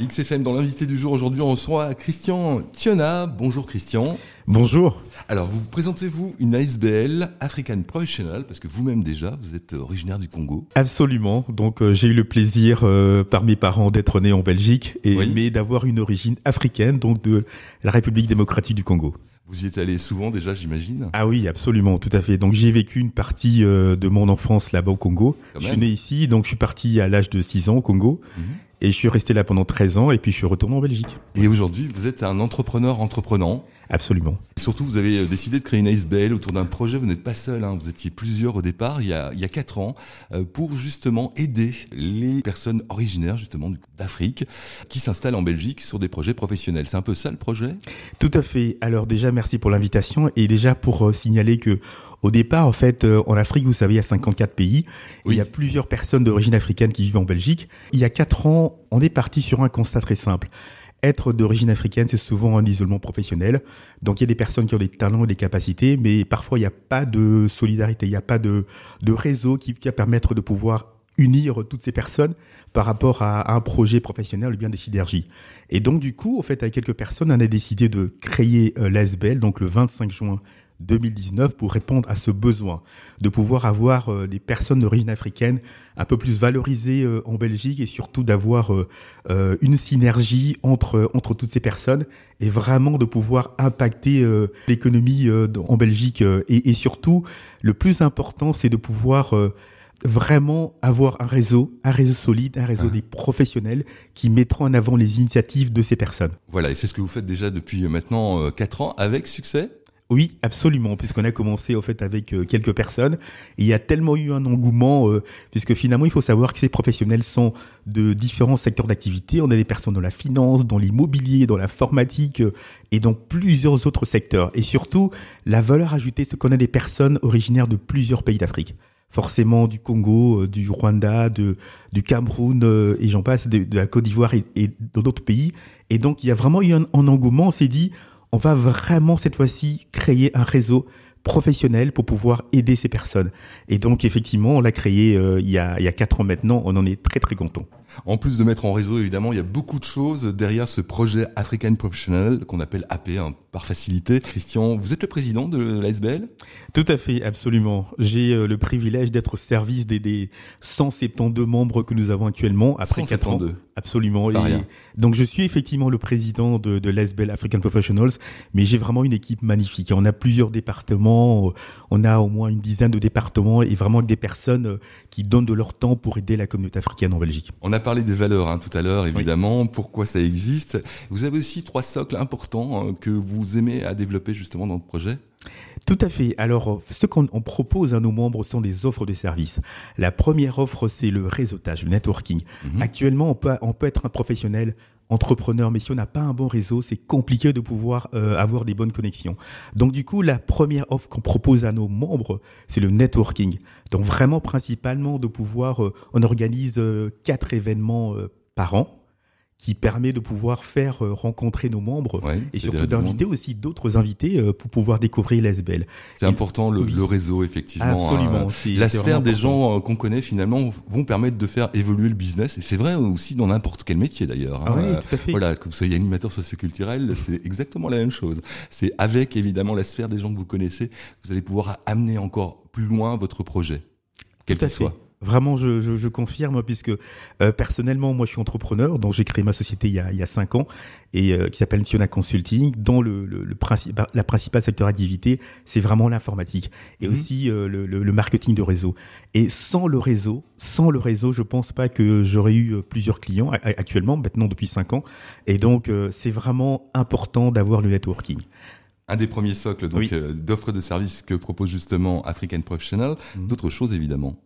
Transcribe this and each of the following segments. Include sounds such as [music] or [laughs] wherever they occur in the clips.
XFM dans l'invité du jour aujourd'hui on reçoit Christian Tiona. Bonjour Christian. Bonjour. Alors vous présentez-vous une ASBL African Professional parce que vous-même déjà vous êtes originaire du Congo. Absolument. Donc euh, j'ai eu le plaisir euh, par mes parents d'être né en Belgique et mais d'avoir une origine africaine donc de la République démocratique du Congo. Vous y êtes allé souvent déjà, j'imagine Ah oui, absolument, tout à fait. Donc j'ai vécu une partie euh, de mon enfance là-bas au Congo. je suis né ici, donc je suis parti à l'âge de 6 ans au Congo. Mhm. Et je suis resté là pendant 13 ans et puis je suis retourné en Belgique. Et aujourd'hui, vous êtes un entrepreneur entreprenant. Absolument. surtout, vous avez euh, décidé de créer une ASBL autour d'un projet. Vous n'êtes pas seul, hein. vous étiez plusieurs au départ, il y a, il y a 4 ans, euh, pour justement aider les personnes originaires justement d'Afrique qui s'installent en Belgique sur des projets professionnels. C'est un peu ça le projet? Tout à fait. Alors déjà, merci pour l'invitation et déjà pour euh, signaler que au départ, en fait, en Afrique, vous savez, il y a 54 pays. il y a plusieurs personnes d'origine africaine qui vivent en Belgique. Il y a 4 ans, on est parti sur un constat très simple être d'origine africaine, c'est souvent un isolement professionnel. Donc il y a des personnes qui ont des talents et des capacités, mais parfois il n'y a pas de solidarité, il n'y a pas de, réseau qui, va permettre de pouvoir unir toutes ces personnes par rapport à, un projet professionnel ou bien des synergies. Et donc du coup, en fait, avec quelques personnes, on a décidé de créer euh, l'ASBL, donc le 25 juin 2019 pour répondre à ce besoin de pouvoir avoir euh, des personnes d'origine africaine un peu plus valorisées euh, en Belgique et surtout d'avoir euh, une synergie entre entre toutes ces personnes et vraiment de pouvoir impacter l'économie en Belgique et, et, surtout le plus important c'est de pouvoir vraiment avoir un réseau, un réseau solide, un réseau ah. des professionnels qui mettront en avant les initiatives de ces personnes. Voilà, et c'est ce que vous faites déjà depuis maintenant 4 ans avec succès? Oui, absolument, puisqu'on a commencé au fait avec euh, quelques personnes. il y a tellement eu un engouement, euh, puisque finalement, il faut savoir que ces professionnels sont de différents secteurs d'activité. On a des personnes dans la finance, dans l'immobilier, dans l'informatique euh, et dans plusieurs autres secteurs. Et surtout, la valeur ajoutée, c'est qu'on a des personnes originaires de plusieurs pays d'Afrique forcément du Congo, du Rwanda, de, du Cameroun et j'en passe, de, la Côte d'Ivoire et, d'autres pays. Et donc il y a vraiment eu un, un engouement. On s'est dit, on va vraiment cette fois-ci créer un réseau professionnel pour pouvoir aider ces personnes. Et donc effectivement, on l'a créé euh, il, y a, il y a quatre ans maintenant, on en est très très content. En plus de mettre en réseau, évidemment, il y a beaucoup de choses derrière ce projet African Professional qu'on appelle AP hein, par facilité. Christian, vous êtes le président de l'ASBL Tout à fait, absolument. J'ai euh, le privilège d'être au service des, des 172 membres que nous avons actuellement après 4 ans. Absolument. donc je suis effectivement le président de, de l'ASBL African Professionals, mais j'ai vraiment une équipe magnifique. On a plusieurs départements, on a au moins une dizaine de départements et vraiment des personnes euh, qui donnent de leur temps pour aider la communauté africaine en Belgique. On a parlé des valeurs hein, tout à l'heure, évidemment, pourquoi ça existe? Vous avez aussi trois socles importants euh, que vous aimez à développer justement dans le projet? Tout à fait. Alors, ce qu'on propose à nos membres sont des offres de services. La première offre, c'est le réseautage, le networking. Mhm. Actuellement, on peut, on peut être un professionnel entrepreneur, mais si on n'a pas un bon réseau, c'est compliqué de pouvoir euh, avoir des bonnes connexions. Donc du coup, la première offre qu'on propose à nos membres, c'est le networking. Donc vraiment principalement de pouvoir, euh, on organise euh, quatre événements par an qui permet de pouvoir faire euh, rencontrer nos membres et surtout d'inviter aussi d'autres invités euh, pour pouvoir découvrir l'ASBL. C'est important le, le, réseau effectivement. Absolument. Hein. La sphère des gens euh, qu'on connaît finalement vont permettre de faire évoluer le business et c'est vrai aussi dans n'importe quel métier d'ailleurs. Hein. Ah oui, tout à fait. Voilà, que vous soyez animateur socioculturel, c'est exactement la même chose. C'est avec évidemment la sphère des gens que vous connaissez, vous allez pouvoir amener encore plus loin votre projet, quel qu'il soit. Vraiment, je, je, je, confirme, puisque euh, personnellement, moi, je suis entrepreneur, donc j'ai créé ma société il y a, il y a cinq ans, et euh, qui s'appelle Siona Consulting, dont le, le, le principe, la principale secteur d'activité, c'est vraiment l'informatique, et mhm. aussi euh, le, le, marketing de réseau. Et sans le réseau, sans le réseau, je pense pas que j'aurais eu plusieurs clients actuellement, maintenant depuis cinq ans, et donc c'est vraiment important d'avoir le networking un des premiers socles donc d'offres de services que propose justement African Professional. Mhm. D'autres choses évidemment.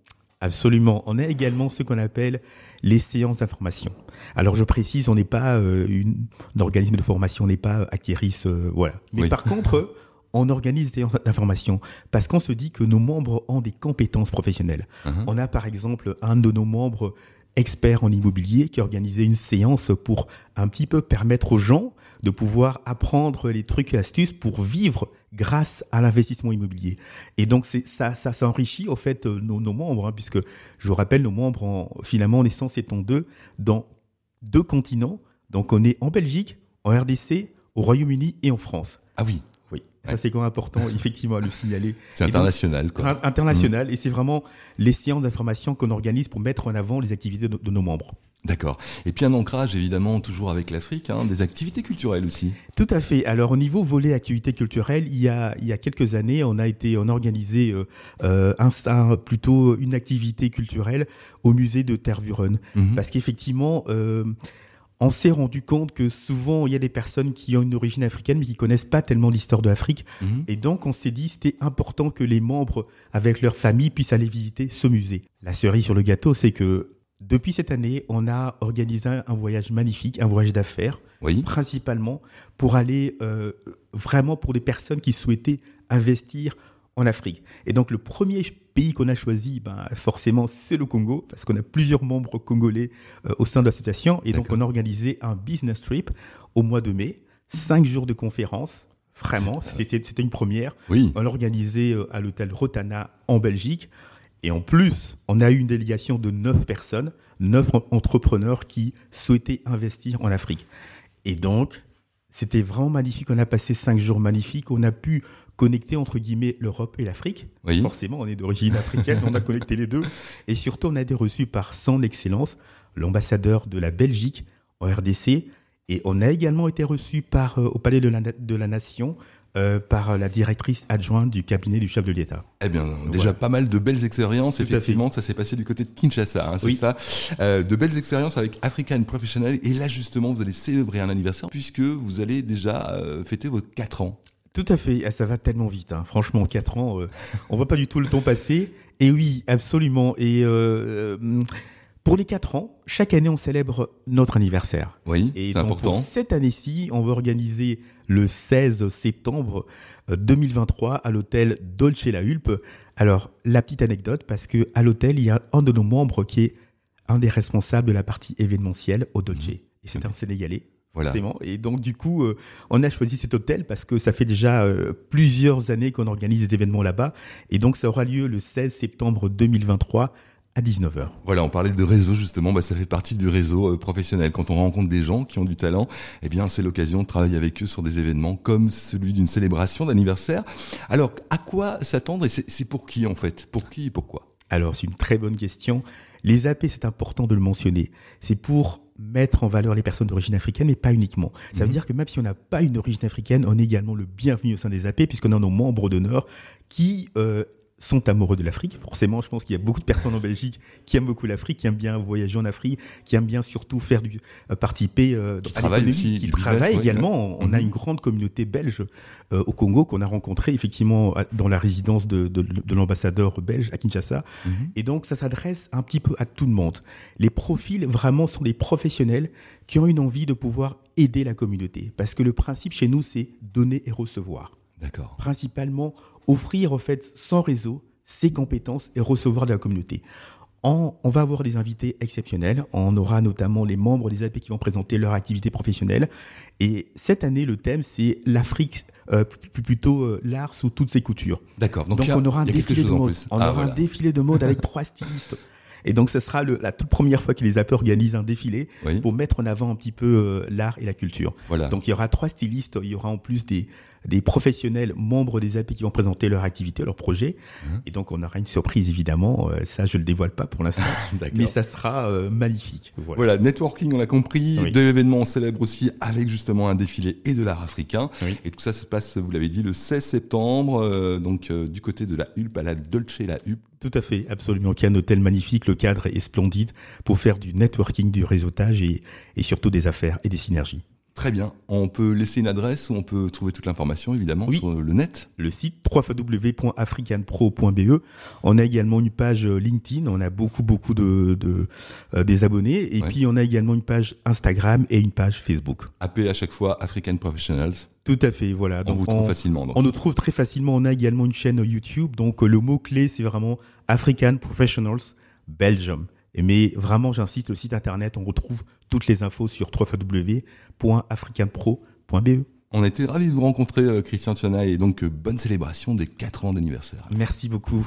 Absolument. On a également ce qu'on appelle les séances d'information. Alors je précise, on n'est pas euh, une, un organisme de formation, on n'est pas acquéris, euh, voilà. Mais par contre, on organise des séances d'information parce qu'on se dit que nos membres ont des compétences professionnelles. Uh-huh. On a par exemple un de nos membres expert en immobilier qui a organisé une séance pour un petit peu permettre aux gens de pouvoir apprendre les trucs et astuces pour vivre grâce à l'investissement immobilier. Et donc ça, ça s'enrichit au fait euh, nos, nos membres, hein, puisque je vous rappelle, nos membres, en, finalement, on est 172 dans deux continents, Donc on est en Belgique, en RDC, au Royaume-Uni et en France. Ah oui. Ça c'est quand même important [laughs] effectivement à le signaler. C'est international quoi. International et c'est vraiment les séances d'information qu'on organise pour mettre en avant les activités de, nos membres. D'accord. Et puis un ancrage évidemment toujours avec l'Afrique, hein, des activités culturelles aussi. Tout à fait. Alors au niveau volet activités culturelles, il y a il y a quelques années, on a été on a organisé euh, euh un, plutôt une activité culturelle au musée de Tervuren mhm. parce qu'effectivement euh, on s'est rendu compte que souvent il y a des personnes qui ont une origine africaine mais qui connaissent pas tellement l'histoire de l'Afrique mhm. et donc on s'est dit c'était important que les membres avec leur famille puissent aller visiter ce musée. La cerise sur le gâteau c'est que depuis cette année, on a organisé un voyage magnifique, un voyage d'affaires, principalement pour aller euh, vraiment pour des personnes qui souhaitaient investir en Afrique. Et donc le premier pays qu'on a choisi, ben, forcément, c'est le Congo, parce qu'on a plusieurs membres congolais euh, au sein de l'association. Et donc on a organisé un business trip au mois de mai, cinq jours de conférences. Vraiment, c'était une première. Oui. On l'a organisé euh, à l'hôtel Rotana en Belgique. Et en plus, on a eu une délégation de neuf personnes, neuf entrepreneurs qui souhaitaient investir en Afrique. Et donc, c'était vraiment magnifique. On a passé cinq jours magnifiques. On a pu connecter entre guillemets l'Europe et l'Afrique. Forcément, on est d'origine africaine, on a [laughs] connecté les deux. Et surtout, on a été reçu par son excellence, l'ambassadeur de la Belgique en RDC. Et on a également été reçu par, euh, au Palais de la, de la Nation euh, par la directrice adjointe du cabinet du chef de l'État. Eh bien, déjà pas mal de belles expériences. Effectivement, ça s'est passé du côté de Kinshasa, hein, c'est ça. Euh, de belles expériences avec African Professional. Et là, justement, vous allez célébrer un anniversaire puisque vous allez déjà euh, fêter vos 4 ans. Tout à fait. Ah, ça va tellement vite. Hein. Franchement, 4 ans, euh, on voit pas du tout le temps passer. Et oui, absolument. Et euh, pour les 4 ans, chaque année, on célèbre notre anniversaire. Oui, c'est important. cette année-ci, on va organiser le 16 septembre 2023 euh, à l'hôtel Dolce La Hulpe. Alors, la petite anecdote, parce que à l'hôtel, il y a un de nos membres qui est un des responsables de la partie événementielle au Dolce. Et c'est un Sénégalais. Voilà. Et donc du coup, euh, on a choisi cet hôtel parce que ça fait déjà euh, plusieurs années qu'on organise des événements là-bas. Et donc ça aura lieu le 16 septembre 2023 à 19h. Voilà, on parlait de réseau justement, bah, ça fait partie du réseau euh, professionnel. Quand on rencontre des gens qui ont du talent, eh bien c'est l'occasion de travailler avec eux sur des événements comme celui d'une célébration d'anniversaire. Alors, à quoi s'attendre et c'est pour qui en fait? Pour qui et pourquoi? Alors, c'est une très bonne question. Les AP, c'est important de le mentionner. C'est pour mettre en valeur les personnes d'origine africaine, mais pas uniquement. Ça veut mhm. dire que même si on n'a pas une origine africaine, on est également le bienvenu au sein des AP, puisqu'on a nos membres d'honneur qui euh, sont amoureux de l'Afrique. Forcément, je pense qu'il y a beaucoup de personnes en Belgique qui aiment beaucoup l'Afrique, qui aiment bien voyager en Afrique, qui aiment bien surtout faire du euh, participer euh, qui travaillent aussi, qui travaillent également. On a mhm. une grande communauté belge euh, au Congo qu'on a rencontré effectivement dans la résidence de, de, de l'ambassadeur belge à Kinshasa. Mhm. Et donc, ça s'adresse un petit peu à tout le monde. Les profils vraiment sont des professionnels qui ont une envie de pouvoir aider la communauté, parce que le principe chez nous, c'est donner et recevoir. D'accord. Principalement offrir en fait son réseau, ses compétences et recevoir de la communauté. On, va avoir des invités exceptionnels. On aura notamment les membres des AP qui vont présenter leur activité professionnelle. Et cette année, le thème, c'est l'Afrique, euh, plutôt euh, l'art sous toutes ses coutures. D'accord. Donc, on aura un défilé de mode. On ah, aura un défilé de mode avec [laughs] trois stylistes. Et donc, ce sera la toute première fois que les AP organisent un défilé pour mettre en avant un petit peu euh, l'art et la culture. Voilà. Donc, il y aura trois stylistes. Il y aura en plus des, des professionnels membres des AP qui vont présenter leur activité, leur projet. Mmh. Et donc, on aura une surprise, évidemment. Euh, ça, je le dévoile pas pour l'instant. [laughs] mais ça sera euh, magnifique. Voilà. networking, on l'a compris. De l'événement célèbre aussi avec justement un défilé et de l'art africain. Et tout ça se passe, vous l'avez dit, le 16 septembre, euh, donc du côté de la Hulpe à la Dolce la Hulpe. Tout à fait, absolument. Qui est un hôtel magnifique, le cadre est splendide pour faire du networking, du réseautage et, et surtout des affaires et des synergies. Très bien. On peut laisser une adresse où on peut trouver toute l'information, évidemment, sur le net. Le site www.africanpro.be. On a également une page LinkedIn. On a beaucoup, beaucoup de, de euh, des abonnés. Et puis, on a également une page Instagram et une page Facebook. AP à chaque fois African Professionals. Tout à fait, voilà. On vous trouve facilement. On nous trouve très facilement. On a également une chaîne YouTube. Donc, le mot-clé, c'est vraiment African Professionals Belgium. Mais vraiment, j'insiste, le site internet, on retrouve toutes les infos sur www.africanpro.be. On a été ravis de vous rencontrer, euh, Christian Tiana, et donc euh, bonne célébration des 4 ans d'anniversaire. Merci beaucoup.